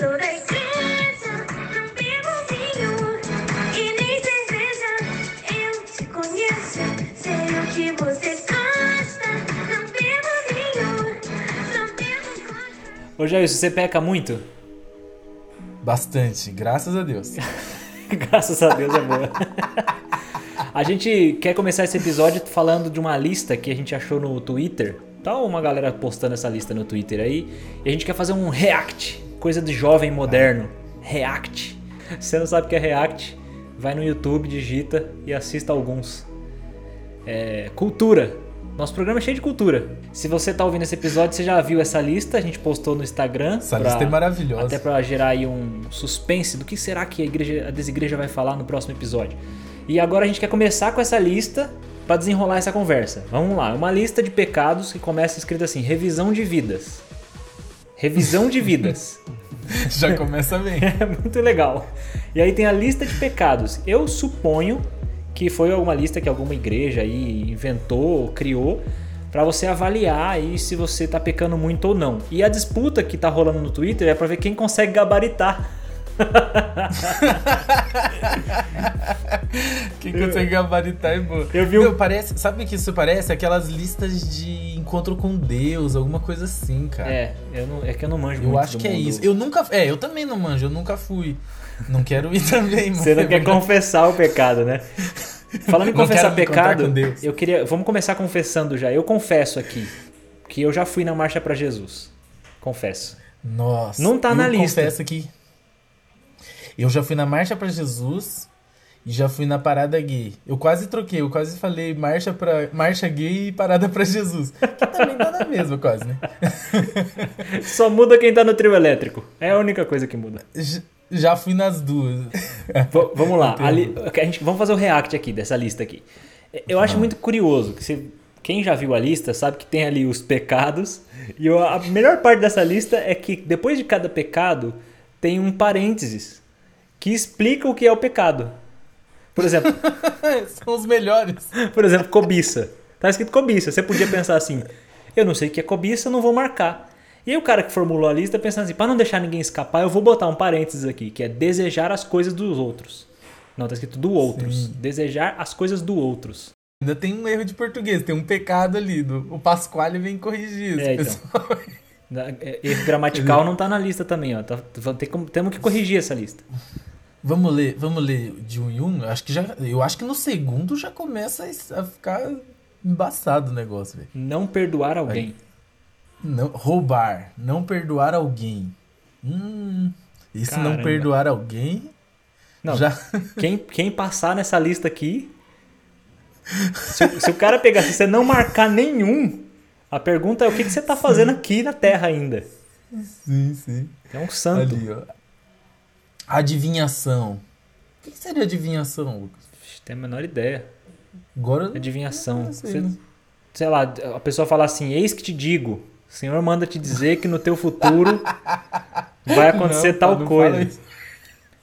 sou da igreja, não bebo vinho e nem cerveja. Eu te conheço, sei o que você gosta. Não bebo vinho, não bebo. Ô Jair, você peca muito? Bastante, graças a Deus. Graças a Deus é boa. A gente quer começar esse episódio falando de uma lista que a gente achou no Twitter. Tá uma galera postando essa lista no Twitter aí. E a gente quer fazer um react. Coisa de jovem moderno. React. Se você não sabe o que é react, vai no YouTube, digita e assista alguns. É, cultura. Nosso programa é cheio de cultura. Se você tá ouvindo esse episódio, você já viu essa lista. A gente postou no Instagram. Essa pra- lista é maravilhosa. Até pra gerar aí um suspense do que será que a, igreja, a desigreja vai falar no próximo episódio. E agora a gente quer começar com essa lista pra desenrolar essa conversa. Vamos lá, uma lista de pecados que começa escrito assim: revisão de vidas. Revisão de vidas. Já começa bem. É muito legal. E aí tem a lista de pecados. Eu suponho que foi alguma lista que alguma igreja aí inventou, criou, pra você avaliar aí se você tá pecando muito ou não. E a disputa que tá rolando no Twitter é pra ver quem consegue gabaritar. Quem consegue gabaritar é boa. Eu vi um- parece, sabe o que isso parece? Aquelas listas de encontro com Deus, alguma coisa assim, cara. É, eu não, é que eu não manjo Eu muito acho do que é mundo. isso. Eu nunca. É, eu também não manjo, eu nunca fui. Não quero ir também, Você não é quer confessar o pecado, né? Falando em confessar pecado, eu queria. Vamos começar confessando já. Eu confesso aqui que eu já fui na marcha pra Jesus. Confesso. Nossa. Não tá eu na lista. confesso que. Eu já fui na Marcha pra Jesus já fui na Parada Gay. Eu quase troquei, eu quase falei marcha, pra, marcha Gay e Parada pra Jesus. Que também dá na mesma, quase, né? Só muda quem tá no trio elétrico. É a única coisa que muda. Já fui nas duas. V- vamos lá. Ali, a gente, vamos fazer o react aqui dessa lista aqui. Eu acho muito curioso que você, quem já viu a lista sabe que tem ali os pecados. E a melhor parte dessa lista é que depois de cada pecado tem um parênteses que explica o que é o pecado. Por exemplo, São os melhores. por exemplo, cobiça. Tá escrito cobiça. Você podia pensar assim: eu não sei o que é cobiça, não vou marcar. E aí o cara que formulou a lista pensando assim: para não deixar ninguém escapar, eu vou botar um parênteses aqui, que é desejar as coisas dos outros. Não, tá escrito do outros. Sim. Desejar as coisas do outros. Ainda tem um erro de português, tem um pecado ali. Do, o Pasquale vem corrigir isso, É, então. pessoal. É, Erro gramatical não tá na lista também, ó. Tá, como- temos que corrigir essa lista. Vamos ler, vamos ler de um em um? Eu acho que já, eu acho que no segundo já começa a ficar embaçado o negócio, velho. Não perdoar alguém. Não, roubar, não perdoar alguém. Hum, isso não Caramba. perdoar alguém Não, já Quem, quem passar nessa lista aqui. Se, o- se o cara pegar, se você não marcar nenhum, a pergunta é o que, que você tá fazendo aqui na Terra ainda? Sim, sim. É um santo. Ali, ó. Adivinhação. O que que seria adivinhação, Lucas? Tem a menor ideia. Agora Adivinhação. Sei, Você- né? sei lá, a pessoa fala assim: Eis que te digo, o Senhor manda te dizer que no teu futuro vai acontecer Não, tal não coisa.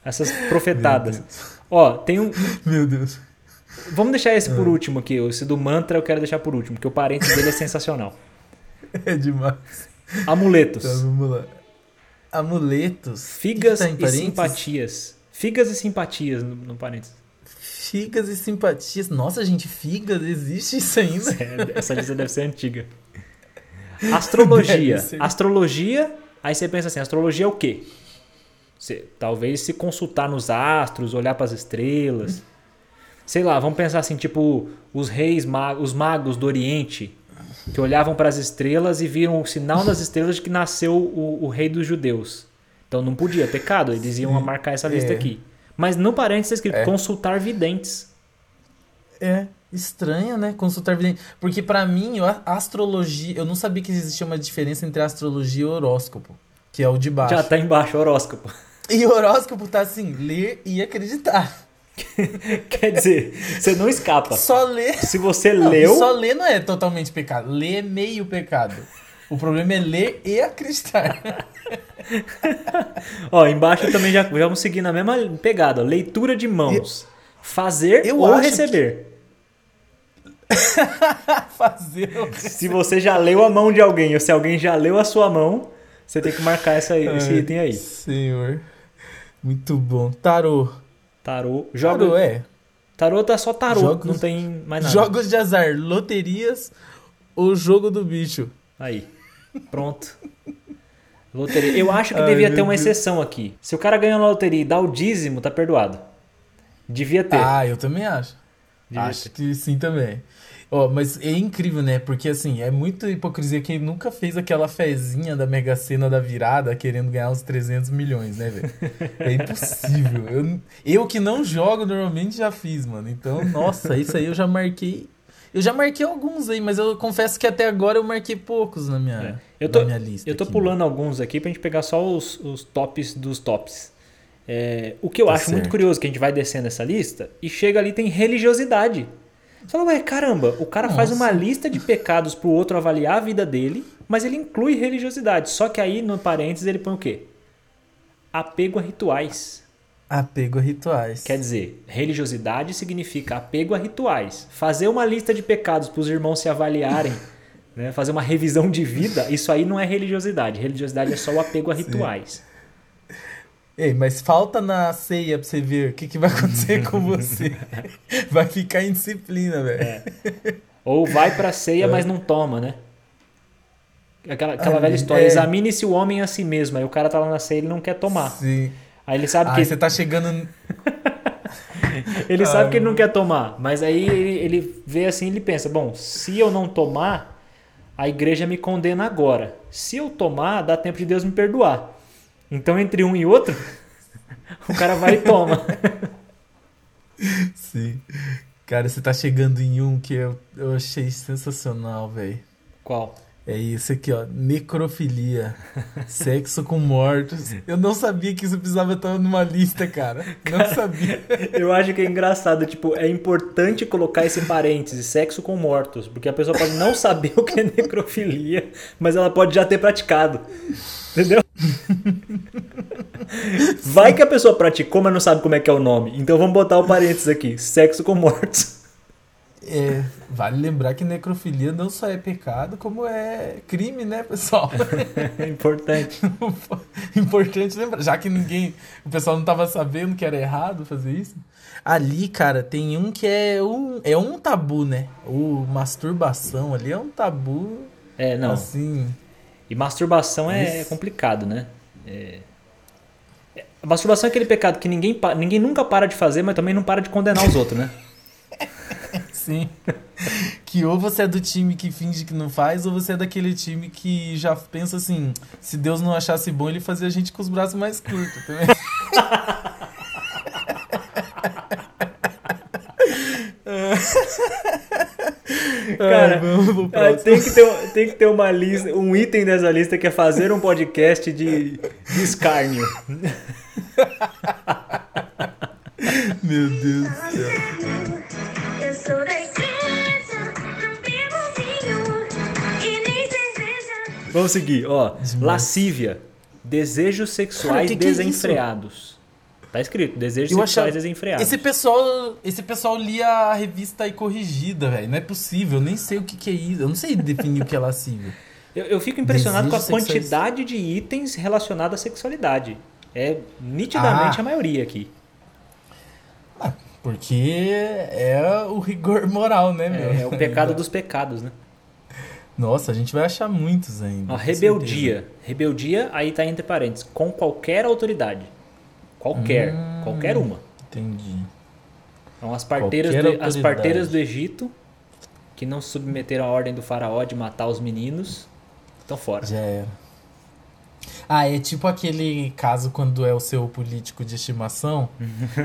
Essas profetadas. Ó, tem um. Meu Deus. Vamos deixar esse Ah. por último aqui. Esse do mantra eu quero deixar por último, porque o parênteses dele é sensacional. É demais. Amuletos. Tá, vamos lá. Amuletos. Figas tá e simpatias. Figas e simpatias no, no parênteses. Figas e simpatias. Nossa, gente, figas, existe isso ainda? É, essa lista deve ser antiga. Astrologia. Ser. Astrologia, aí você pensa assim, astrologia é o quê? Você, talvez se consultar nos astros, olhar para as estrelas. Sei lá, vamos pensar assim, tipo os reis, magos, os magos do Oriente, que olhavam para as estrelas e viram o sinal nas estrelas de que nasceu o, o rei dos judeus. Então não podia, pecado, eles iam marcar essa lista é. aqui. Mas no parênteses está escrito É. consultar videntes. É, estranho, né? Consultar vidente. Porque pra mim, a astrologia. Eu não sabia que existia uma diferença entre astrologia e horóscopo. Que é o de baixo. Já tá embaixo, horóscopo. E horóscopo tá assim, ler e acreditar. Quer dizer, você não escapa. Só ler. Se você Não, leu, Só ler não é totalmente pecado. Ler é meio pecado. O problema é ler e acreditar. ó, embaixo também já já vamos seguir na mesma pegada. ó. Leitura de mãos. Fazer eu ou receber. Fazer o. Se você já leu a mão de alguém ou se alguém já leu a sua mão, Você tem que marcar essa, esse Ai, item aí. Senhor. Muito bom. Tarô. Tarô. Joga, Tarô, é. Tarô tá só tarô, Jogos- não tem mais nada. Jogos de azar, loterias ou jogo do bicho? Aí. Pronto. Loteria. Eu acho que Ai, devia ter uma Deus. exceção aqui. Se o cara ganha na loteria e dá o dízimo, tá perdoado. Devia ter. Ah, eu também acho. Devia acho ter. que sim também. Ó, mas é incrível, né? Porque assim, é muita hipocrisia que ele nunca fez aquela fezinha da Mega Sena da virada querendo ganhar uns 300 milhões, né, velho? É impossível. Eu, eu que não jogo normalmente já fiz, mano. Então, nossa, isso aí eu já marquei. Eu já marquei alguns aí, mas eu confesso que até agora eu marquei poucos na minha, É. Eu tô- na minha lista. Eu tô aqui. pulando alguns aqui pra gente pegar só os, os tops dos tops. É, o que eu Tá acho muito certo. curioso que a gente vai descendo essa lista e chega ali tem religiosidade. Você fala, ué, caramba, o cara faz Nossa. uma lista de pecados pro outro avaliar a vida dele, mas ele inclui religiosidade. Só que aí no parênteses ele põe o quê? Apego a rituais. Apego a rituais. Quer dizer, religiosidade significa apego a rituais. Fazer uma lista de pecados para os irmãos se avaliarem, né? fazer uma revisão de vida, isso aí não é religiosidade. Religiosidade é só o apego a rituais. Ei, mas falta na ceia pra você ver o que, que vai acontecer com você. Vai ficar em disciplina, velho. É. Ou vai pra ceia, mas não toma, né? Aquela, aquela Ah, velha história, é. examine-se o homem a si mesmo. Aí o cara tá lá na ceia e ele não quer tomar. Sim. Aí ele sabe Aí que você tá chegando. Ele sabe que ele não quer tomar, mas aí ele, ele vê assim ele pensa: bom, se eu não tomar, a igreja me condena agora. Se eu tomar, dá tempo de Deus me perdoar. Então, entre um e outro, o cara vai e toma. Sim. Cara, você tá chegando em um que eu, eu achei sensacional, velho. Qual? É isso aqui, ó. Necrofilia. Sexo com mortos. Eu não sabia que isso precisava estar numa lista, cara. Não sabia. Eu acho que é engraçado, tipo, é importante colocar esse parêntese, sexo com mortos, porque a pessoa pode não saber o que é necrofilia, mas ela pode já ter praticado. Entendeu? Vai que a pessoa praticou, mas não sabe como é que é o nome. Então vamos botar o parênteses aqui, sexo com mortos. É, vale lembrar que necrofilia não só é pecado, como é crime, né, pessoal? É importante. Importante lembrar, já que ninguém, o pessoal não tava sabendo que era errado fazer isso. Ali, cara, tem um que é um, é um tabu, né? O masturbação ali é um tabu, É, não. assim, E masturbação é complicado, né? É... é- A masturbação é aquele pecado que ninguém, ninguém nunca para de fazer, mas também não para de condenar os outros, né? sim. Que ou você é do time que finge que não faz, ou você é daquele time que já pensa assim, se Deus não achasse bom, ele fazia a gente com os braços mais curtos também. Cara, Ai, vamos pro próximo. tem, que ter, tem que ter uma lista, um item dessa lista que é fazer um podcast de, de escárnio. Meu Deus do céu. Eu sou da igreja, não bebo vinho e nem cerveja. Vamos seguir, ó. Lascívia. Desejos sexuais Cara, que que é desenfreados. Tá escrito, desejos Eu sexuais achava- desenfreados. Esse pessoal, esse pessoal lia a revista aí corrigida, velho. Não é possível. Eu nem sei o que, que é isso. Eu não sei definir o que é lascívia. Eu, eu fico impressionado Desejos com a sexuais. quantidade de itens relacionados à sexualidade. É nitidamente Ah. a maioria aqui. Porque é o rigor moral, né, meu? É, é o pecado dos pecados, né? Nossa, a gente vai achar muitos ainda. Ó, rebeldia. Rebeldia, aí tá entre parênteses. Com qualquer autoridade. Qualquer. Hum. Qualquer uma. certeza. Entendi. Então, as parteiras, do, as parteiras do Egito, que não se submeteram à ordem do faraó de matar os meninos, estão fora. Já era. Ah, é tipo aquele caso quando é o seu político de estimação,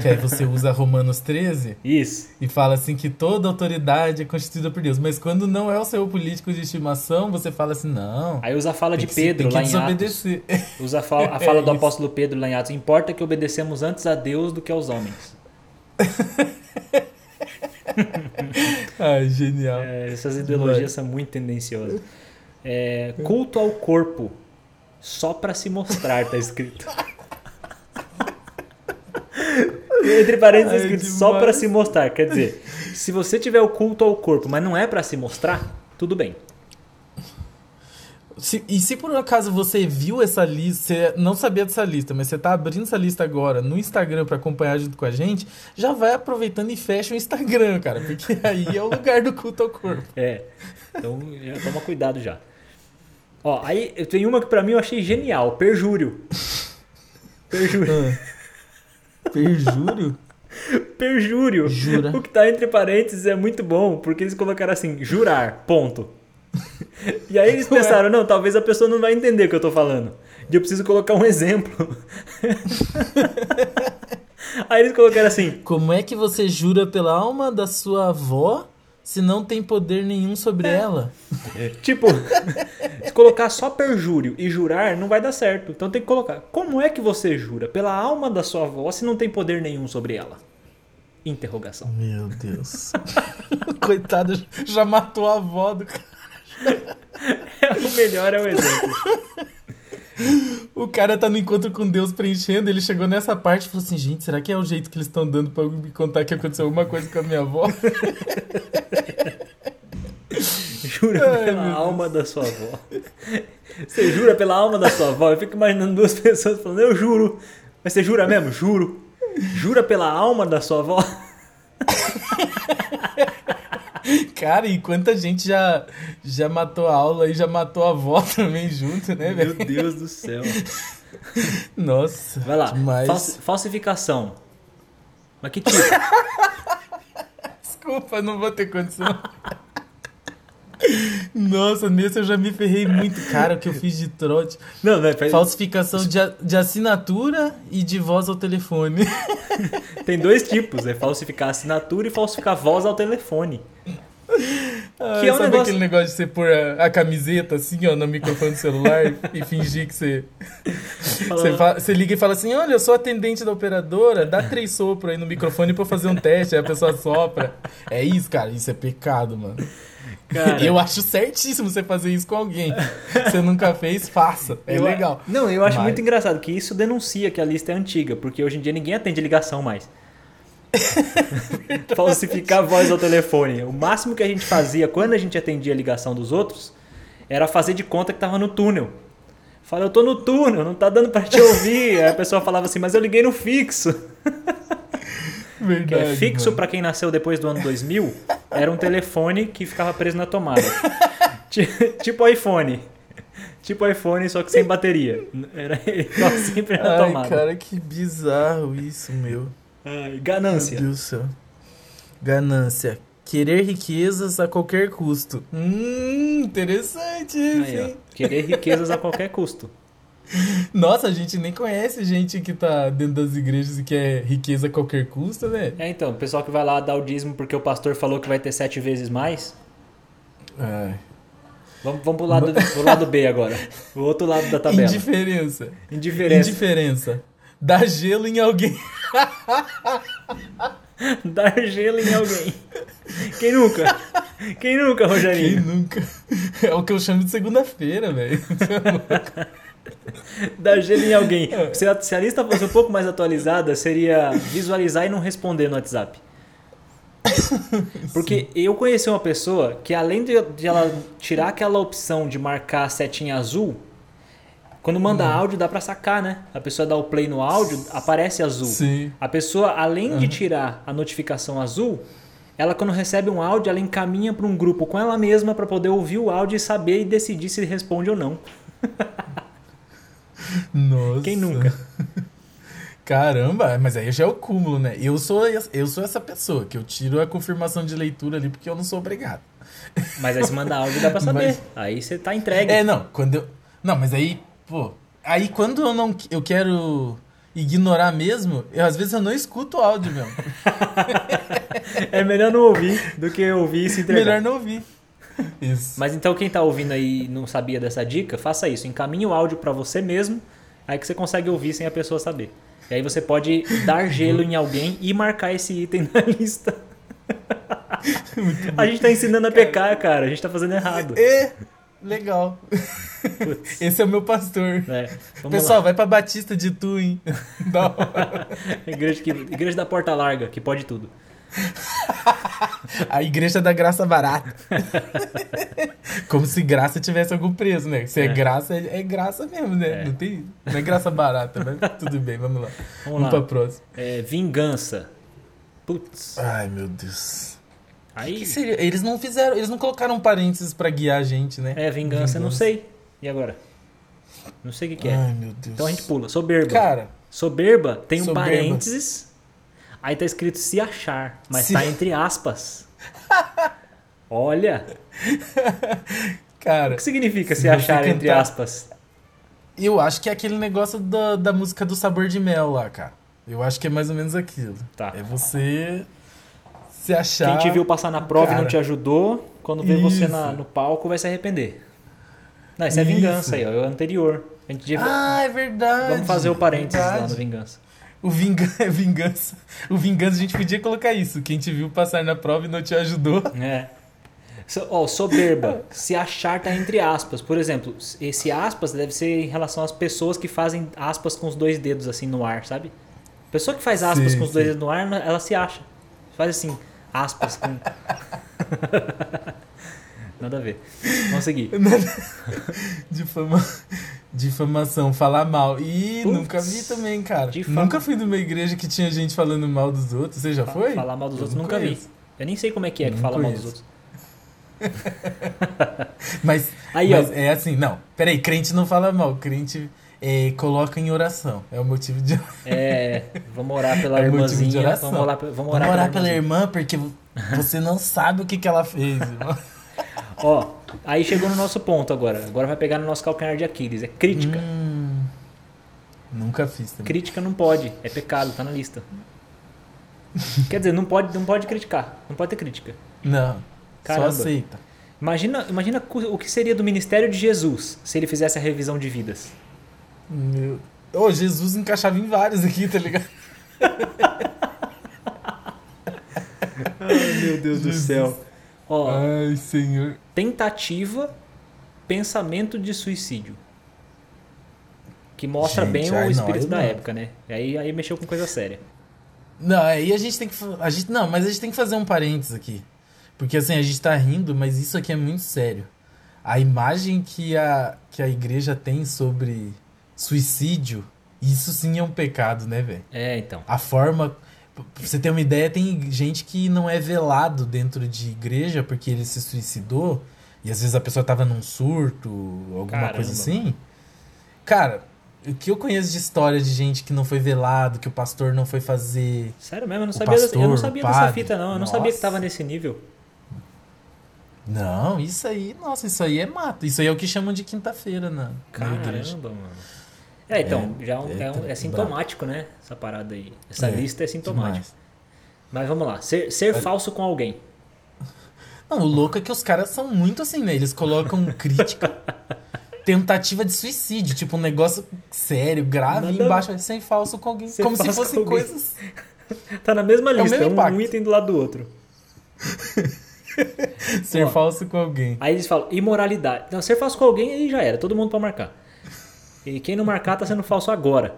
que aí você usa Romanos 13 Isso. e fala assim que toda autoridade é constituída por Deus. Mas quando não é o seu político de estimação, você fala assim, não. Aí usa a fala de Pedro que lá em Atos. Usa a fala, a fala É do apóstolo Pedro lá em Atos. Importa que obedecemos antes a Deus do que aos homens. Ai, genial. É, essas ideologias são muito tendenciosas. É, culto ao corpo. Só pra se mostrar, tá escrito. Entre parênteses, Ai, tá escrito demais. só pra se mostrar. Quer dizer, se você tiver o culto ao corpo, mas não é pra se mostrar, tudo bem. Se- e se por um acaso você viu essa lista, você não sabia dessa lista, mas você tá abrindo essa lista agora no Instagram pra acompanhar junto com a gente, já vai aproveitando e fecha o Instagram, cara, porque aí é o lugar do culto ao corpo. É. Então toma cuidado já. Ó, aí eu tenho uma que pra mim eu achei genial, perjúrio. Perjúrio. Perjúrio? Perjúrio. Jura. O que tá entre parênteses é muito bom, porque eles colocaram assim, jurar, ponto. E aí eles pensaram, não, talvez a pessoa não vai entender o que eu tô falando. E eu preciso colocar um exemplo. Aí eles colocaram assim, Como é que você jura pela alma da sua avó se não tem poder nenhum sobre ela? tipo, se colocar só perjúrio e jurar não vai dar certo. Então tem que colocar, como é que você jura pela alma da sua avó se não tem poder nenhum sobre ela? Interrogação. Meu Deus. Coitado, já matou a avó do cara. o melhor é o exemplo. O cara tá no encontro com Deus preenchendo, ele chegou nessa parte e falou assim: gente, será que é o jeito que eles estão dando pra me contar que aconteceu alguma coisa com a minha avó? Jura Ai, pela alma da sua avó. Você jura pela alma da sua avó? Eu fico imaginando duas pessoas falando, eu juro. Mas você jura mesmo? Juro. Jura pela alma da sua avó? Cara, e quanta gente já, já matou a aula e já matou a avó também junto, né, Meu velho? Deus do céu. Nossa. Vai lá. Demais. Falsi- falsificação. Mas que tipo? Desculpa, não vou ter condição. Nossa, nesse eu já me ferrei muito. Cara, o que eu fiz de trote. Não, né? faz- Falsificação de, a- de assinatura e de voz ao telefone. Tem dois tipos, é falsificar assinatura e falsificar voz ao telefone. Ah, Que é um sabe negócio- aquele negócio de você pôr a, a camiseta assim, ó, no microfone do celular e fingir que você. Você, fa- você liga e fala assim: Olha, eu sou atendente da operadora, dá três sopros aí no microfone pra eu fazer um teste. Aí a pessoa sopra. É isso, cara, isso é pecado, mano. Cara, Eu acho certíssimo você fazer isso com alguém. Você nunca fez, faça. É eu- legal. Não, eu acho Mas- muito engraçado que isso denuncia que a lista é antiga, porque hoje em dia ninguém atende ligação mais. Falsificar a voz ao telefone. O máximo que a gente fazia quando a gente atendia a ligação dos outros era fazer de conta que tava no túnel. Fala, eu tô no túnel, não tá dando pra te ouvir. Aí a pessoa falava assim, mas eu liguei no fixo. Que Verdade. é fixo pra quem nasceu depois do ano 2000, era um telefone que ficava preso na tomada. Ti- tipo iPhone. Tipo iPhone, só que sem bateria. Era ele sempre na Ai, tomada. cara, que bizarro isso, meu. Ai, Meu ganância. Deus do céu. Ganância. Querer riquezas a qualquer custo. Hum, interessante isso, Aí? Querer riquezas a qualquer custo. Nossa, a gente nem conhece gente que tá dentro das igrejas e quer riqueza a qualquer custo, né? É, então, o pessoal que vai lá dar o dízimo porque o pastor falou que vai ter sete vezes mais. Ai. Vamos, vamos pro, lado, pro lado B agora. O outro lado da tabela. Indiferença. Indiferença. Indiferença. Dá gelo em alguém. Dar gelo em alguém. Quem nunca? Quem nunca, Quem Rogerinho? nunca? É o que eu chamo de segunda-feira, velho. Dar gelo em alguém. É. Se a, se a lista fosse um pouco mais atualizada, seria visualizar e não responder no WhatsApp. Porque eu conheci uma pessoa que além de, de ela tirar aquela opção de marcar a setinha azul, quando manda Hum. áudio dá pra sacar, né? A pessoa dá o play no áudio, aparece azul. Sim. A pessoa, além de tirar a notificação azul, ela quando recebe um áudio, ela encaminha para um grupo com ela mesma para poder ouvir o áudio e saber e decidir se responde ou não. Nossa. Quem nunca? Caramba, mas aí já é o cúmulo, né? Eu sou, eu sou essa pessoa que eu tiro a confirmação de leitura ali porque eu não sou obrigado. Mas aí se manda áudio dá pra saber. Mas- Aí você tá entregue. É, não, quando eu. Não, mas aí, pô. Aí quando eu não. Eu quero ignorar mesmo, eu, às vezes eu não escuto o áudio mesmo. É melhor não ouvir do que ouvir e se entregar. Melhor não ouvir. Isso. Mas então quem tá ouvindo aí e não sabia dessa dica, faça isso. Encaminhe o áudio pra você mesmo, aí que você consegue ouvir sem a pessoa saber. E aí você pode dar gelo em alguém e marcar esse item na lista. a gente tá ensinando a pecar, cara. A gente tá fazendo errado. É, legal. Putz. Esse é o meu pastor. É, Pessoal, lá. vai pra Batista de Tu, hein? Da. Igreja, que, igreja da porta larga, que pode tudo. A igreja da graça barata. Como se graça tivesse algum preço, né? Se é, graça, é, é graça mesmo, né? É. Não, tem, não é graça barata, mas tudo bem, vamos lá. Vamos Vamos lá. pra próxima. É, vingança. Putz. Ai, meu Deus. O Aí. que seria? Eles não fizeram, eles não colocaram parênteses pra guiar a gente, né? É, vingança, não sei. E agora? Não sei o que, que é. Ai, meu Deus. Então a gente pula. Soberba. Cara, Soberba tem um Soberba. parênteses. Aí tá escrito se achar, mas Se- tá entre aspas. Olha, cara, o que significa se, achar entre cantar- aspas? eu acho que é aquele negócio da, da música do sabor de mel lá, cara. Eu acho que é mais ou menos aquilo. Tá. É você se achar. Quem te viu passar na prova e não cara. te ajudou, quando vê você Isso. na- no palco vai se arrepender. Não, isso é Isso. vingança aí, ó, é o anterior. A gente devia- Ah, é verdade. Vamos fazer o parênteses lá verdade. no vingança. O vinga... é vingança. O vingança, a gente podia colocar isso. Quem te viu passar na prova e não te ajudou. É. So- ó, soberba, se achar tá entre aspas. Por exemplo, esse aspas deve ser em relação às pessoas que fazem aspas com os dois dedos assim no ar, sabe? Pessoa que faz aspas Sim, com os dois sim. dedos no ar, ela se acha. Faz assim, aspas com. Nada a ver. Vamos seguir. Difama... Difamação, falar mal. Ih, nunca vi também, cara. Difama- Nunca fui numa igreja que tinha gente falando mal dos outros. Você já foi? Falar mal dos Eu outros nunca vi. conheço. Eu nem sei como é que é que Não fala mal dos conheço. outros. Mas, Aí, mas ó. é assim, não. Peraí, crente não fala mal. Crente é, coloca em oração. É o motivo de É, vamos orar pela É motivo de irmãzinha. oração. Vamos orar, vamos Vamos orar, orar pela pela irmãzinha. irmã porque você não sabe o que, que ela fez. Ó, aí chegou no nosso ponto agora. Agora vai pegar no nosso calcanhar de Aquiles. É crítica. Hum, nunca fiz também. Crítica não pode, é pecado, tá na lista. Quer dizer, não pode, não pode criticar, não pode ter crítica. Não, Caramba. só aceita. Imagina, imagina o que seria do ministério de Jesus se ele fizesse a revisão de vidas. Meu... Ô, Jesus encaixava em vários aqui, tá ligado? Ai, meu Deus do céu. Ó, Ai, senhor. tentativa, pensamento de suicídio. Que mostra Gente, bem o ai, espírito da não. época, né? E aí, aí mexeu com coisa séria. Não, aí a gente tem que. A gente, não, mas a gente tem que fazer um parênteses aqui. Porque assim, a gente tá rindo, mas isso aqui é muito sério. A imagem que a, que a igreja tem sobre suicídio, isso sim é um pecado, né, velho? É, então. A forma. Pra você ter uma ideia, tem gente que não é velado dentro de igreja porque ele se suicidou. E às vezes a pessoa tava num surto, alguma Caramba, coisa assim. Cara, o que eu conheço de história de gente que não foi velado, que o pastor não foi fazer. Sério mesmo, eu não sabia, dessa, eu não pastor, sabia dessa fita, não. Eu não sabia que tava nesse nível. Não, isso aí, nossa, isso aí é mato. Isso aí é o que chamam de quinta-feira na, na igreja. Caramba, mano. É, então, já é, um- é é um- é brabo. sintomático, né? Essa parada aí. Essa É, lista é sintomática. Demais. Mas vamos lá. Ser, ser falso com alguém. Não, o louco é que os caras são muito assim, né? Eles colocam crítica, tentativa de suicídio, tipo um negócio sério, grave, Nada- e embaixo é sem falso com alguém. Ser como se fossem coisas. Tá na mesma É lista, um, impacto. um item do lado do outro. Ser Ó. falso com alguém. Aí eles falam imoralidade. Não, ser falso com alguém aí já era, todo mundo pra marcar. E quem não marcar tá sendo falso agora.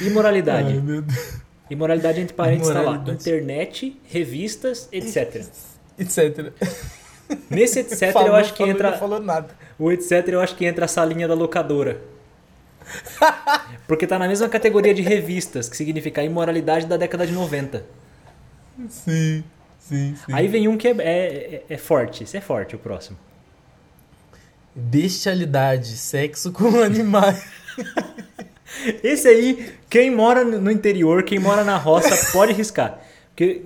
Imoralidade. Ai, meu Deus. Imoralidade entre parênteses tá lá. Internet, revistas, etc. Etc. Nesse etc Falou, eu acho que entra. Não falou nada. O etc eu acho que entra a salinha da locadora. Porque tá na mesma categoria de revistas, que significa a imoralidade da década de 90. Sim, sim, sim. Aí vem um que é, é, é forte. Esse é forte, o próximo. Bestialidade, sexo com animais. Esse aí, quem mora no interior, quem mora na roça, pode riscar. Porque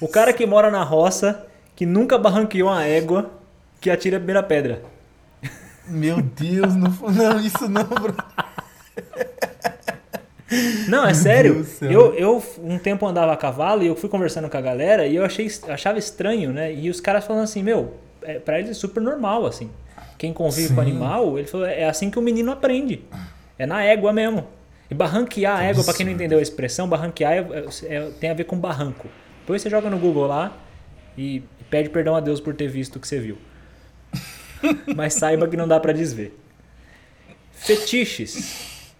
o- o- cara que mora na roça, que nunca barranqueou uma égua, que atira a primeira pedra. Meu Deus, não, não isso não, bro. Não, é Meu sério. Eu, eu um tempo andava a cavalo e eu fui conversando com a galera e eu achei, achava estranho, né? E os caras falando assim, meu, é, pra eles é super normal, assim. Quem convive com Sim. animal, ele falou, é assim que o menino aprende. É na égua mesmo. E barranquear a égua, pra quem não entendeu a expressão, barranquear é- é- é- tem a ver com barranco. Depois você joga no Google lá e pede perdão a Deus por ter visto o que você viu. Mas saiba que não dá pra desver. Fetiches.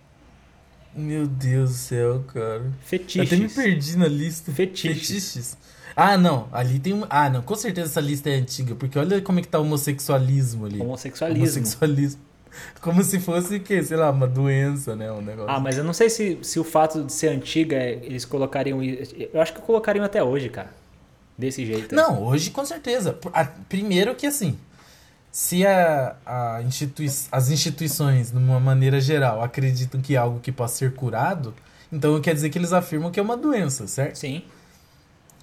Meu Deus do céu, cara. Eu Fetiches. até me perdi na lista. Fetiches. Ah, não. Ali tem um. Ah, não. Com certeza essa lista é antiga. Porque olha como é que tá o homossexualismo ali. Homossexualismo. Homossexualismo. Como se fosse, que, sei lá, uma doença, né? Um negócio. Ah, mas eu não sei se, se o fato de ser antiga, é- eles colocariam. Eu acho que colocariam até hoje, cara. Desse jeito. Não, hoje com certeza. Por- a- Primeiro que assim, se a, a institui as instituições, de uma maneira geral, acreditam que é algo que possa ser curado, então quer dizer que eles afirmam que é uma doença, certo? Sim.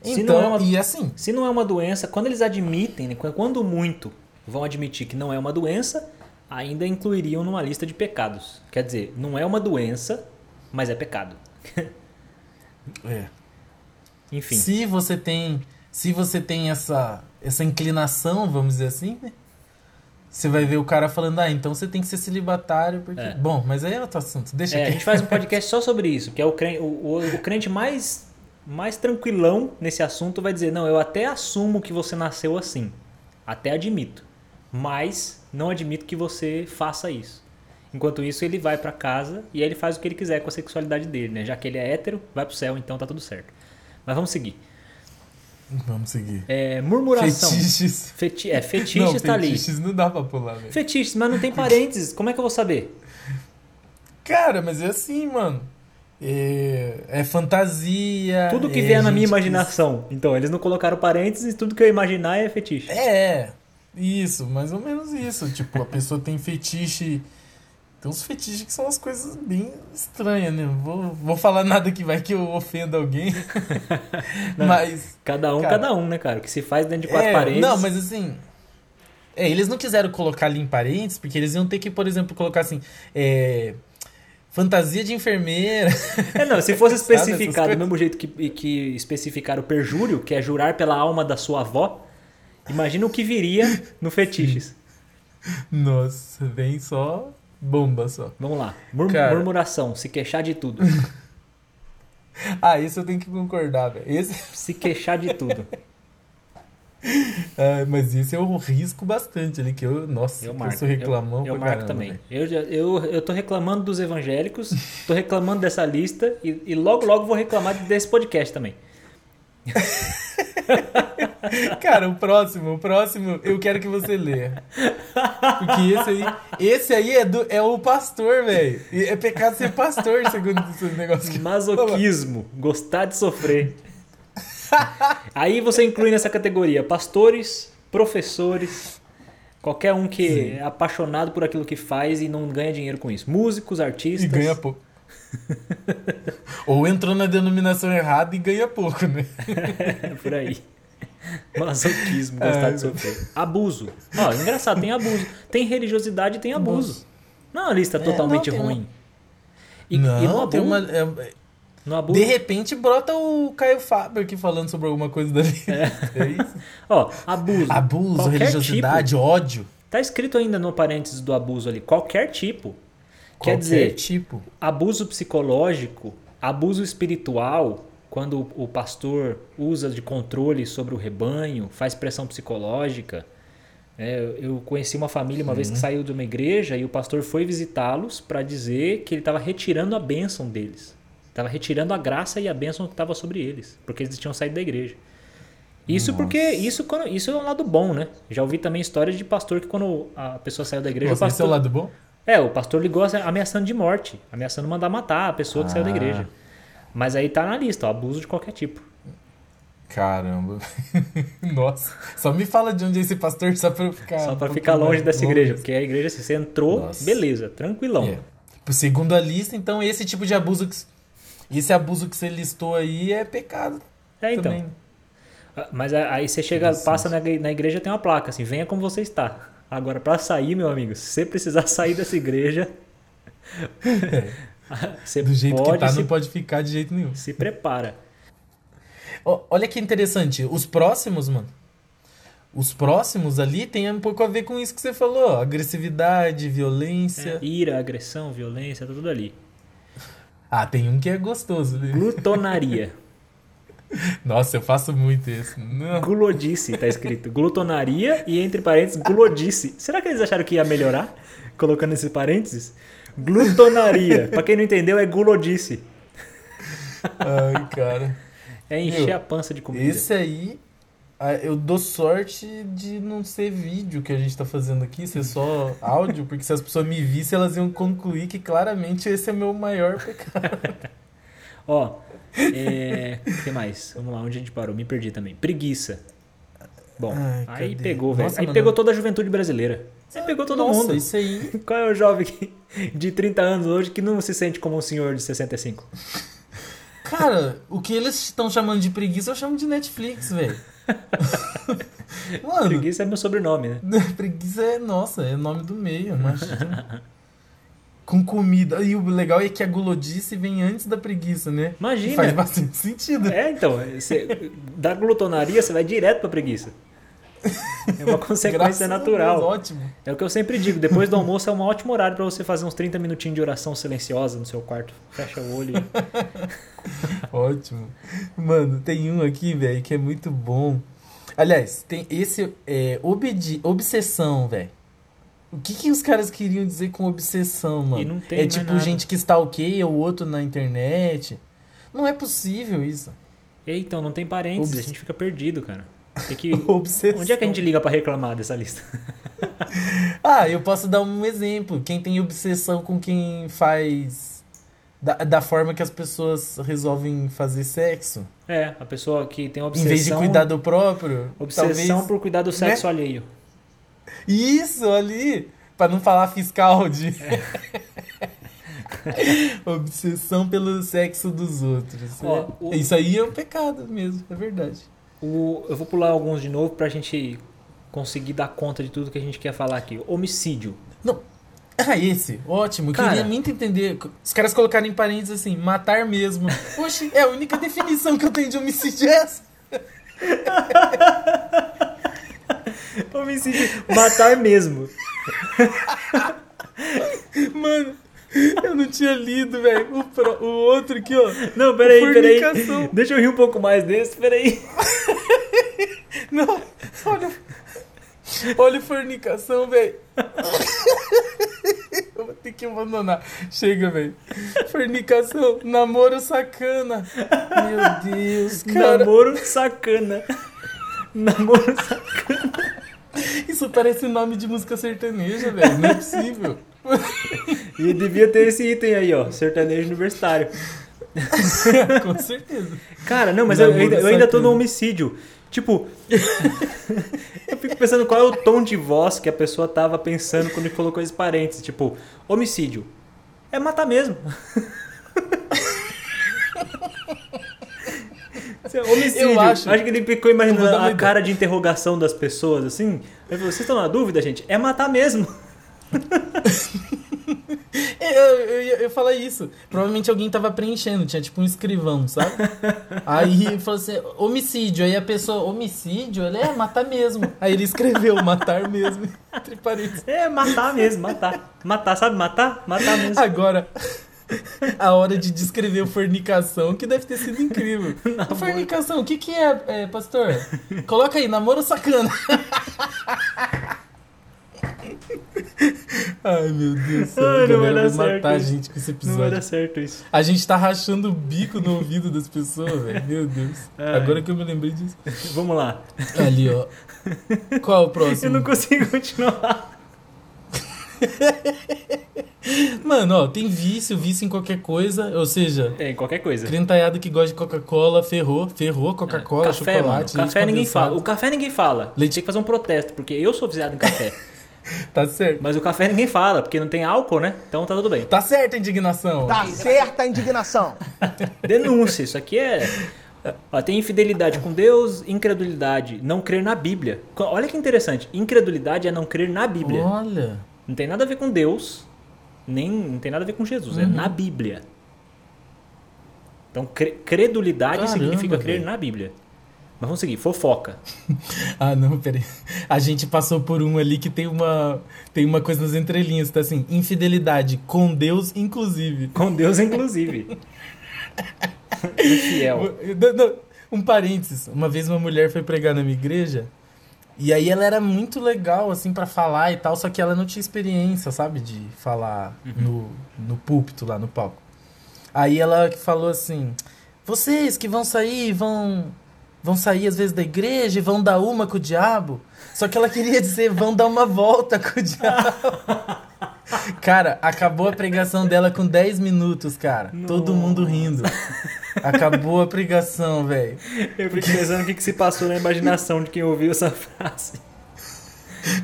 Se Então, não é uma- e assim, Se não é uma doença, quando eles admitem, né, quando muito vão admitir que não é uma doença, ainda incluiriam numa lista de pecados. Quer dizer, não é uma doença, mas é pecado. é, Enfim. se você tem, se você tem essa essa inclinação, vamos dizer assim, né? Você vai ver o cara falando, ah, então você tem que ser celibatário, porque. É. Bom, mas aí é outro assunto. Deixa É, a aqui. gente faz um podcast só sobre isso, que é o crente, o, o- o crente mais, mais tranquilão nesse assunto vai dizer, não, eu até assumo que você nasceu assim. Até admito. Mas não admito que você faça isso. Enquanto isso, ele vai pra casa e aí ele faz o que ele quiser com a sexualidade dele, né? Já que ele é hétero, vai pro céu, então tá tudo certo. Mas vamos seguir. Vamos seguir. É, murmuração. Fetiches. Feti é, fetiche não, está ali. fetiches não dá pra pular, velho. Fetiches, mas não tem parênteses. Como é que eu vou saber? Cara, mas é assim, mano. É, é fantasia. Tudo que é vier na minha gente que- imaginação. Então, eles não colocaram parênteses, tudo que eu imaginar é fetiche. É, isso, mais ou menos isso. Tipo, a pessoa tem fetiche. Tem uns fetiches que são umas coisas bem estranhas, né? Vou, vou falar nada que vai que eu ofenda alguém. mas. Cada um, Cara, cada um, né, cara? O que se faz dentro de quatro é, paredes. Não, mas assim. É, eles não quiseram colocar ali em parênteses, porque eles iam ter que, por exemplo, colocar assim. É, fantasia de enfermeira. É, não, se fosse especificado do mesmo jeito que, que especificaram o perjúrio, que é jurar pela alma da sua avó, imagina o que viria no fetiches. Nossa, vem só bomba só. Vamos lá. Mur- Cara. Murmuração, se queixar de tudo. Ah, isso eu tenho que concordar, velho. Esse. Se queixar de tudo. Ah, mas esse eu risco bastante ali, que eu, nossa, Eu marco. eu sou reclamão eu, eu marco caramba, também. Eu, eu, eu tô reclamando dos evangélicos, tô reclamando dessa lista e, e logo, logo vou reclamar desse podcast também. Cara, o próximo, o próximo, eu quero que você leia. Porque esse aí, esse aí é, do, é o pastor, velho. E É pecado ser pastor, segundo esse negócio que Masoquismo, gostar de sofrer. Aí você inclui nessa categoria pastores, professores, qualquer um que é apaixonado por aquilo que faz e não ganha dinheiro com isso. Músicos, E artistas. ganha pouco. Ou entrou na denominação errada e ganha pouco, né? por aí. Masoquismo, gostar Ai, de sofrer. Abuso. Ó, engraçado, tem abuso. Tem religiosidade e tem abuso. Não é uma lista É, totalmente não, tem ruim. uma- E, não, e no tem abuso, uma. É- de repente brota o Caio Fábio aqui falando sobre alguma coisa dali. É, isso. Ó, abuso. Abuso, Qualquer religiosidade, ódio. Tá escrito ainda no parênteses do abuso ali, qualquer tipo. Quer Qualquer dizer, tipo. abuso psicológico, abuso espiritual, quando o pastor usa de controle sobre o rebanho, faz pressão psicológica. É, eu conheci uma família uma vez Uhum. que saiu de uma igreja e o pastor foi visitá-los para dizer que ele estava retirando a bênção deles. Estava retirando a graça e a bênção que estava sobre eles, porque eles tinham saído da igreja. Isso porque isso, quando, isso é um lado bom, né? Já ouvi também histórias de pastor que quando a pessoa saiu da igreja, Nossa, o esse é o pastor, lado bom? é, o pastor ligou ameaçando de morte, ameaçando mandar matar a pessoa que saiu da Ah. igreja. Mas aí tá na lista, ó, abuso de qualquer tipo. Caramba. Nossa. Só me fala de onde é esse pastor, só pra eu ficar. Só um pra pouquinho ficar longe mais dessa longe. igreja, porque a igreja, se você entrou, Nossa. beleza, tranquilão. É. Segundo a lista, então, esse tipo de abuso que. Esse abuso que você listou aí é pecado. É, então. Também. Ah, Mas aí você chega, passa na, igre- na igreja tem uma placa assim, venha como você está. Agora, pra sair, meu amigo, se você precisar sair dessa igreja, você É. Do jeito pode que tá, se, não pode ficar de jeito nenhum. se prepara. Olha que interessante. Os próximos, mano. Os próximos ali tem um pouco a ver com isso que você falou. ó. Agressividade, violência. É, ira, agressão, violência, tá tudo ali. Ah, tem um que é gostoso. Né? Glutonaria. Nossa, eu faço muito isso. Não. Gulodice, tá escrito. Glutonaria e entre parênteses, gulodice. Será que eles acharam que ia melhorar? colocando esse parênteses. Glutonaria. pra quem não entendeu, é gulodice. Ai, cara. É encher Meu, a pança de comida. Esse aí, eu dou sorte de não ser vídeo que a gente tá fazendo aqui, ser só áudio, porque se as pessoas me vissem, elas iam concluir que claramente esse é meu maior pecado. Ó, é... o que mais? Vamos lá, onde a gente parou? Me perdi também. Preguiça. Bom, Ai, aí cadê? pegou, velho. Aí mano. pegou toda a juventude brasileira. Aí pegou todo Nossa, mundo. isso aí. Qual é o jovem de 30 anos hoje que não se sente como um senhor de 65? Cara, o que eles estão chamando de preguiça, eu chamo de Netflix, velho. Mano, Preguiça é meu sobrenome, né? preguiça é, nossa, é o nome do meio, imagina. Com comida. E o legal é que a gulodice vem antes da preguiça, né? Imagina. Faz bastante sentido. É, então, você, da glutonaria você vai direto pra preguiça. É uma consequência natural. Deus, ótimo. É o que eu sempre digo, depois do almoço é um ótimo horário pra você fazer uns 30 minutinhos de oração silenciosa no seu quarto. Fecha o olho. Ótimo. Mano, tem um aqui, velho, que é muito bom. Aliás, tem esse é, obedi obsessão, velho. O que, que os caras queriam dizer com obsessão, mano? É tipo gente que stalkeia o outro na internet. Não é possível isso. Então, não tem parênteses, Obs- a gente fica perdido, cara. Que... Obsessão. Onde é que a gente liga pra reclamar dessa lista? Ah, eu posso dar um exemplo. Quem tem obsessão com quem faz. Da, da forma que as pessoas resolvem fazer sexo. É, a pessoa que tem Em obsessão... vez de cuidar do próprio. Obsessão talvez... por cuidar do sexo alheio. Isso ali! Pra não falar fiscal de. É. Obsessão pelo sexo dos outros. Ó, É- o- Isso aí é um pecado mesmo, é verdade. O- eu vou pular alguns de novo pra gente conseguir dar conta de tudo que a gente quer falar aqui. Homicídio. Não. Ah, esse, ótimo. Cara. Queria muito entender. Os caras colocaram em parênteses assim, matar mesmo. Oxe, é a única definição que eu tenho de homicídio é essa. Homicídio. Matar mesmo. Mano, eu não tinha lido, velho. O, pro- o outro aqui, ó. Não, peraí, peraí. Deixa eu rir um pouco mais desse, peraí. Não, olha. Olha fornicação, velho. Eu vou ter que abandonar. Chega, velho. Fornicação, namoro sacana. Meu Deus, cara. Namoro sacana. Namoro sacana. Isso parece nome de música sertaneja, velho. Não é possível. E devia ter esse item aí, ó. Sertanejo universitário. Com certeza. Cara, não, mas eu, ainda, eu ainda tô no homicídio. Tipo, eu fico pensando qual é o tom de voz que a pessoa tava pensando quando colocou esse parênteses. Tipo, homicídio. É matar mesmo. Homicídio. Eu acho. que ele ficou imaginando a cara de interrogação das pessoas, assim. Ele falou, vocês estão na dúvida, gente? É matar mesmo. Eu, eu, ia- eu falar isso. Provavelmente alguém tava preenchendo, tinha tipo um escrivão, sabe? Aí falou assim, homicídio. Aí a pessoa, homicídio? Ele é matar mesmo. Aí ele escreveu, matar mesmo. Entre parênteses. É matar mesmo, matar. Matar, sabe matar? Matar mesmo. Agora, a hora de descrever fornicação, que deve ter sido incrível. Fornicação, o que que é, é, pastor? Coloca aí, namoro sacana. Ai, meu Deus do céu. Ai, a não vai dar vai matar a certo gente com esse Não vai episódio. dar certo isso. A gente tá rachando o bico no ouvido das pessoas, velho. Meu Deus. Ai. Agora que eu me lembrei disso. Vamos lá. Ali, ó. Qual é o Eu próximo? não consigo continuar. Mano, ó, tem vício, vício em qualquer coisa. Ou seja, É, em qualquer coisa. crentaiado que gosta de Coca-Cola, ferrou. Ferrou Coca-Cola, café, mano. chocolate. leite Café ninguém fala. O café ninguém fala. Leite- Tem que fazer um protesto, porque eu sou viciado em café. Tá certo. Mas o café ninguém fala, porque não tem álcool, né? Então tá tudo bem. Tá certa a indignação. Tá certa a indignação. Denúncia, isso aqui é. Ó, tem infidelidade com Deus, incredulidade, não crer na Bíblia. Olha que interessante. Incredulidade é não crer na Bíblia. Olha. Não tem nada a ver com Deus, nem não tem nada a ver com Jesus, Uhum. é na Bíblia. Então, cre- credulidade Caramba, significa crer velho. na Bíblia. Mas vamos seguir, fofoca. Ah, não, peraí. A gente passou por um ali que tem uma, tem uma coisa nas entrelinhas, tá assim, infidelidade com Deus, inclusive. Com Deus, inclusive. Infiel. Um parênteses. Uma vez uma mulher foi pregar na minha igreja, E aí ela era muito legal, assim, pra falar e tal, só que ela não tinha experiência, sabe, de falar no, no púlpito lá, no palco. Aí ela falou assim, vocês que vão sair, vão vão sair às vezes da igreja e vão dar uma com o diabo. Só que ela queria dizer, vão dar uma volta com o diabo. Cara, acabou a pregação dela com 10 minutos, cara. Todo mundo rindo. Acabou a pregação, velho. Eu fico pensando o que, que se passou na imaginação de quem ouviu essa frase.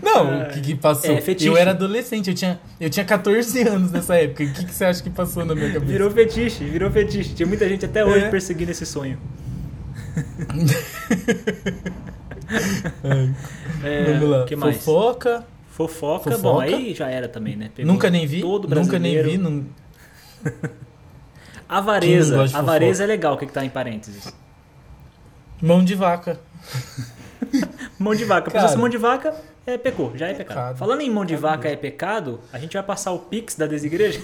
Não, o que, que passou? É, eu era adolescente, eu tinha, eu tinha 14 anos nessa época. O que, que você acha que passou na minha cabeça? Virou fetiche, virou fetiche. Tinha muita gente até hoje É. perseguindo esse sonho. É, Vamos lá. que mais? Fofoca. Fofoca, Fofoca. bom, aí já era também, né? Pegou Nunca nem vi. Todo nunca nem brasileiro. vi. Não... Avareza. Avareza é legal, o que, que tá em parênteses? Mão de vaca. Mão de vaca. Cara. Se fosse mão de vaca, é pecou, já é pecado. Pecado. Falando em mão de vaca é pecado, a gente vai passar o pix da desigreja.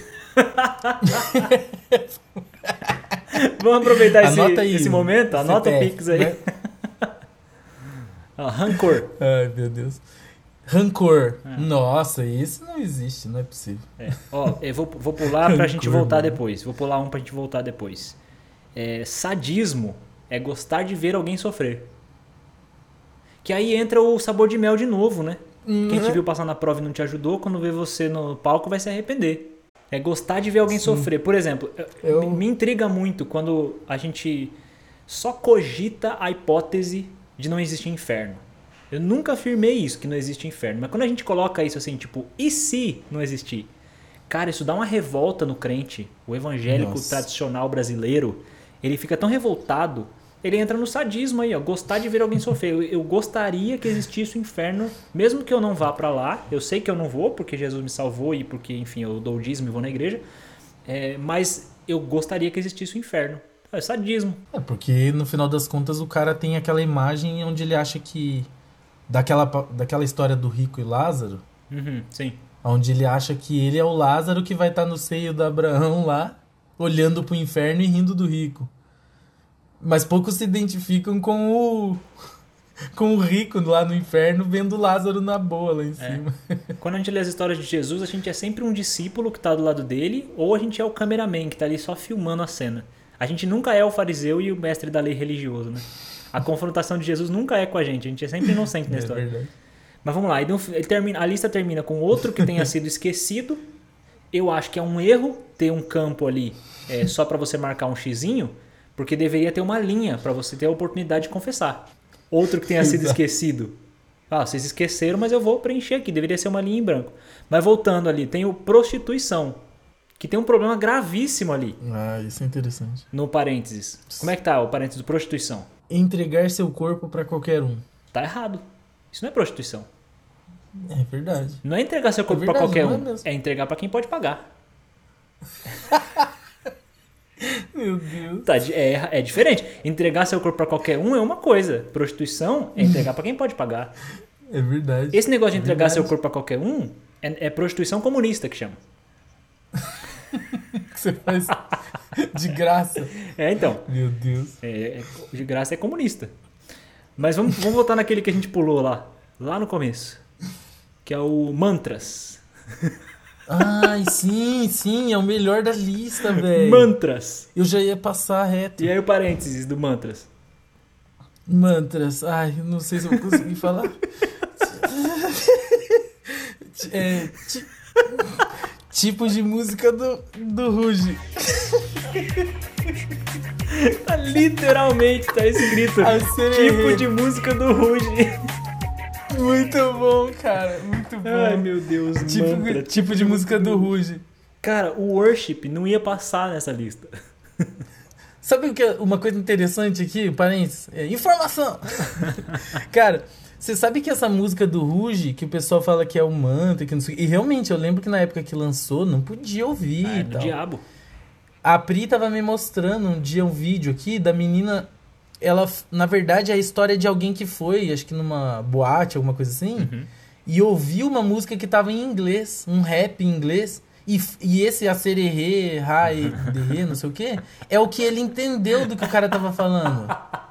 Vamos aproveitar esse, aí esse o momento, anota o CPF, pix aí. né? Ó, rancor. Ai, meu Deus. Rancor. É. Nossa, isso não existe, não é possível. É, Ó, eu vou, vou pular pra gente Rancor, voltar mano. depois. Vou pular um pra gente voltar depois. É, sadismo é gostar de ver alguém sofrer. Que aí entra o sabor de mel de novo, né? Quem te Uhum. viu passar na prova e não te ajudou, quando vê você no palco vai se arrepender. É gostar de ver alguém sofrer. Por exemplo, Eu- me, me intriga muito quando a gente só cogita a hipótese de não existir inferno. Eu nunca afirmei isso, que não existe inferno. Mas quando a gente coloca isso assim, tipo, e se não existir? Cara, isso dá uma revolta no crente. O evangélico Nossa. tradicional brasileiro, ele fica tão revoltado, ele entra no sadismo aí, ó, gostar de ver alguém sofrer. Eu, eu gostaria que existisse o inferno, mesmo que eu não vá pra lá. Eu sei que eu não vou, porque Jesus me salvou e porque, enfim, eu dou o dízimo e vou na igreja. É, mas eu gostaria que existisse o inferno. É sadismo. É porque no final das contas o cara tem aquela imagem onde ele acha que. Daquela, daquela história do rico e Lázaro, Uhum, sim. onde ele acha que ele é o Lázaro que vai estar no seio da Abraão lá, olhando pro inferno e rindo do rico. Mas poucos se identificam com o. com o rico lá no inferno, vendo Lázaro na boa lá em cima. Quando a gente lê as histórias de Jesus, a gente é sempre um discípulo que está do lado dele, ou a gente é o cameraman que está ali só filmando a cena. A gente nunca é o fariseu e o mestre da lei religioso, né? A confrontação de Jesus nunca é com a gente, a gente é sempre inocente na É história. verdade. Mas vamos lá, e no- ele termina, a lista termina com outro que tenha sido esquecido. Eu acho que é um erro ter um campo ali é, só para você marcar um xizinho, porque deveria ter uma linha para você ter a oportunidade de confessar. Outro que tenha sido esquecido. Ah, vocês esqueceram, mas eu vou preencher aqui, deveria ser uma linha em branco. Mas voltando ali, tem o prostituição, que tem um problema gravíssimo ali Ah, isso é interessante. no parênteses. Como é que tá o parênteses do prostituição? Entregar seu corpo pra qualquer um. Tá errado. Isso não é prostituição. É verdade. Não é entregar seu corpo pra verdade, qualquer é um, mesmo. é entregar pra quem pode pagar. Meu Deus. Tá, é, é diferente. Entregar seu corpo pra qualquer um é uma coisa. Prostituição é entregar pra quem pode pagar. É verdade. Esse negócio de É entregar seu corpo pra qualquer um é, é prostituição comunista que chama. que você faz de graça. É, então. Meu Deus. É, é- de graça é comunista. Mas vamos, vamos voltar naquele que a gente pulou lá. Lá no começo. Que é o mantras. Ai, sim, sim, é o melhor da lista, velho. Mantras. Eu já ia passar reto. E aí o parênteses do mantras. Mantras. Ai, não sei se eu vou conseguir falar. É, ti- tipo de música do, do Ruge. Literalmente, tá escrito. Tipo de música do Ruge. Muito bom, cara. Muito bom. Ai, meu Deus. tipo, mantra, tipo de música do Ruge. Cara, o worship não ia passar nessa lista. Sabe o que é uma coisa interessante aqui, parênteses? É, informação! Cara, você sabe que essa música do Ruge, que o pessoal fala que é o mantra, que não sei, e realmente eu lembro que na época que lançou não podia ouvir Ah, e do tal. diabo. A Pri tava me mostrando um dia um vídeo aqui da menina. Ela, na verdade, é a história de alguém que foi, acho que numa boate, alguma coisa assim, Uhum. e ouviu uma música que tava em inglês, um rap em inglês. E, e esse acererê, rai, derê, não sei o que, é o que ele entendeu do que o cara tava falando.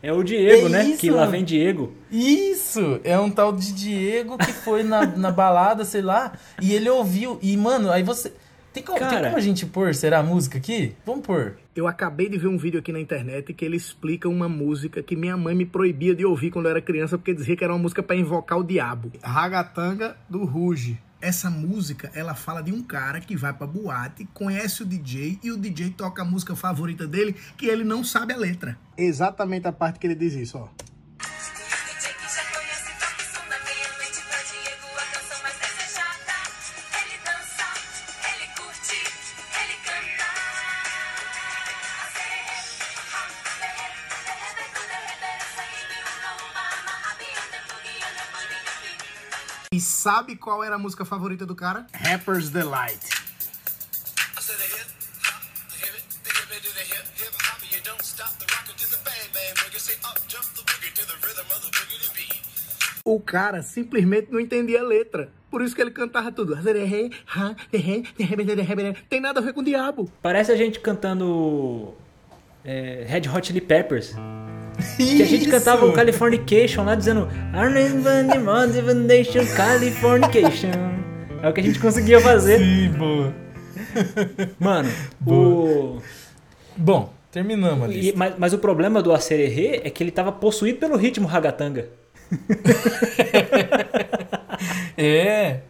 É o Diego, É né? isso, que lá vem Diego. Isso! É um tal de Diego que foi na, na balada, sei lá, e ele ouviu. E, mano, aí você. Tem como, tem Cara. como a gente pôr, será, a música aqui? Vamos pôr. Eu acabei de ver um vídeo aqui na internet que ele explica uma música que minha mãe me proibia de ouvir quando eu era criança porque dizia que era uma música pra invocar o diabo. Ragatanga do Ruge. Essa música, ela fala de um cara que vai pra boate, conhece o DJ e o DJ toca a música favorita dele que ele não sabe a letra. Exatamente a parte que ele diz isso, ó. E sabe qual era a música favorita do cara? Rapper's Delight. O cara simplesmente não entendia a letra. Por isso que ele cantava tudo. Tem nada a ver com o diabo. Parece a gente cantando é, Red Hot Chili Peppers. Que a gente cantava o Californication lá dizendo Californication, Californication. É o que a gente conseguia fazer. Sim, boa. Mano, o. Bom, terminamos a e- mas, mas o problema do Acererê é que ele tava possuído pelo ritmo ragatanga. É,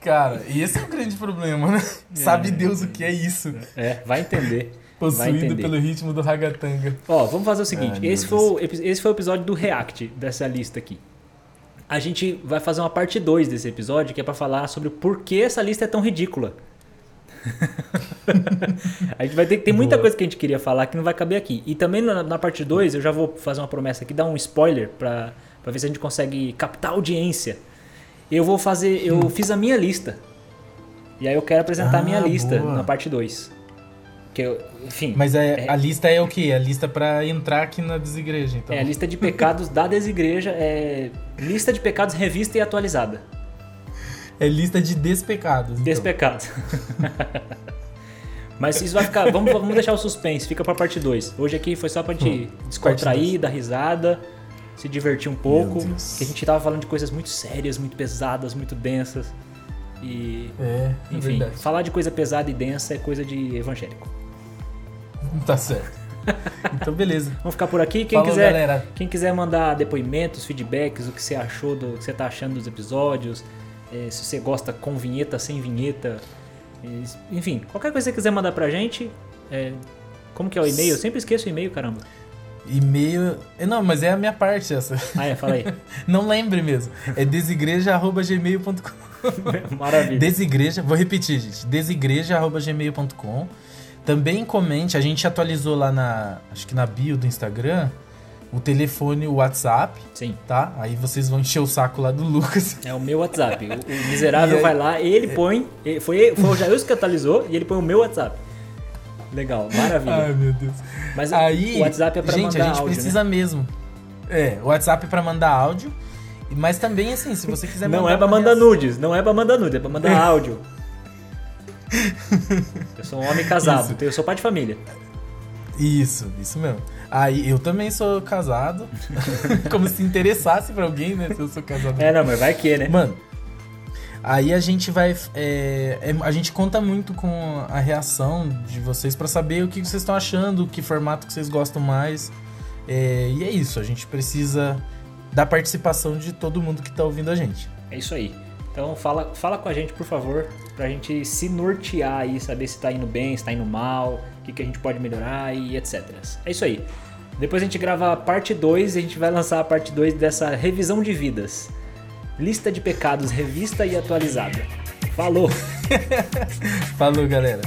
cara, e esse é o grande problema, né? Sabe Deus o que é isso. É, vai entender. Possuído pelo ritmo do ragatanga. Ó, vamos fazer o seguinte: Ai, esse, foi o, esse foi o episódio do React dessa lista aqui. A gente vai fazer uma parte 2 desse episódio que é pra falar sobre o porquê essa lista é tão ridícula. a gente vai ter que tem muita Boa. coisa que a gente queria falar que não vai caber aqui. E também na, na parte 2 eu já vou fazer uma promessa aqui, dar um spoiler pra, pra ver se a gente consegue captar audiência. Eu vou fazer, eu fiz a minha lista. E aí eu quero apresentar a minha Ah, lista boa. na parte 2. Que eu, enfim, Mas é, É. a lista é o quê? A lista pra entrar aqui na desigreja, então. É a lista de pecados da desigreja, é lista de pecados revista e atualizada. É lista de despecados. Então. Despecados. Mas isso vai ficar. Vamos, vamos deixar o suspense, fica pra parte 2. Hoje aqui foi só pra gente descontrair, dois. dar risada, se divertir um pouco. Que a gente tava falando de coisas muito sérias, muito pesadas, muito densas. E. É, é Enfim, verdade. falar de coisa pesada e densa é coisa de evangélico. Tá certo. Então, beleza. Vamos ficar por aqui. Quem Falou, quiser, galera. quem quiser mandar depoimentos, feedbacks, o que você achou, do, o que você tá achando dos episódios, eh, se você gosta com vinheta, sem vinheta, eh, enfim, qualquer coisa que você quiser mandar pra gente, eh, como que é o e-mail? Eu sempre esqueço o e-mail, caramba. E-mail. Não, mas é a minha parte essa. Ah, é, fala aí. Não lembre mesmo. É desigreja.gmail.com. Maravilha. Desigreja, vou repetir, gente. Desigreja.gmail.com. Também comente, a gente atualizou lá na. Acho que na bio do Instagram. O telefone, o WhatsApp, Sim, tá? Aí vocês vão encher o saco lá do Lucas. é o meu WhatsApp. O, o miserável aí- vai lá, ele põe, ele- foi, foi o Jailson que atualizou e ele põe o meu WhatsApp. Legal, maravilha. Ai, meu Deus. Mas Aí, o WhatsApp é pra gente, mandar a gente áudio, precisa né? mesmo. É, o WhatsApp é pra mandar áudio. Mas também, assim, se você quiser Não é pra mandar nudes, não é pra mandar nudes, é pra mandar áudio. Eu sou um homem casado, Isso. eu sou pai de família. Isso, isso mesmo. Aí eu também sou casado. Como se interessasse pra alguém, né? Se eu sou casado. É, não, mas vai que, né? Mano, aí a gente vai. é, é, a gente conta muito com a reação de vocês pra saber o que vocês estão achando, que formato que vocês gostam mais. É, e é isso, a gente precisa da participação de todo mundo que tá ouvindo a gente. É isso aí. Então fala, fala com a gente, por favor, pra gente se nortear aí, saber se tá indo bem, se tá indo mal, o que, que a gente pode melhorar e etc. É isso aí. Depois a gente grava a parte 2 e a gente vai lançar a parte 2 dessa revisão de vidas. Lista de pecados revista e atualizada. Falou! Falou, galera.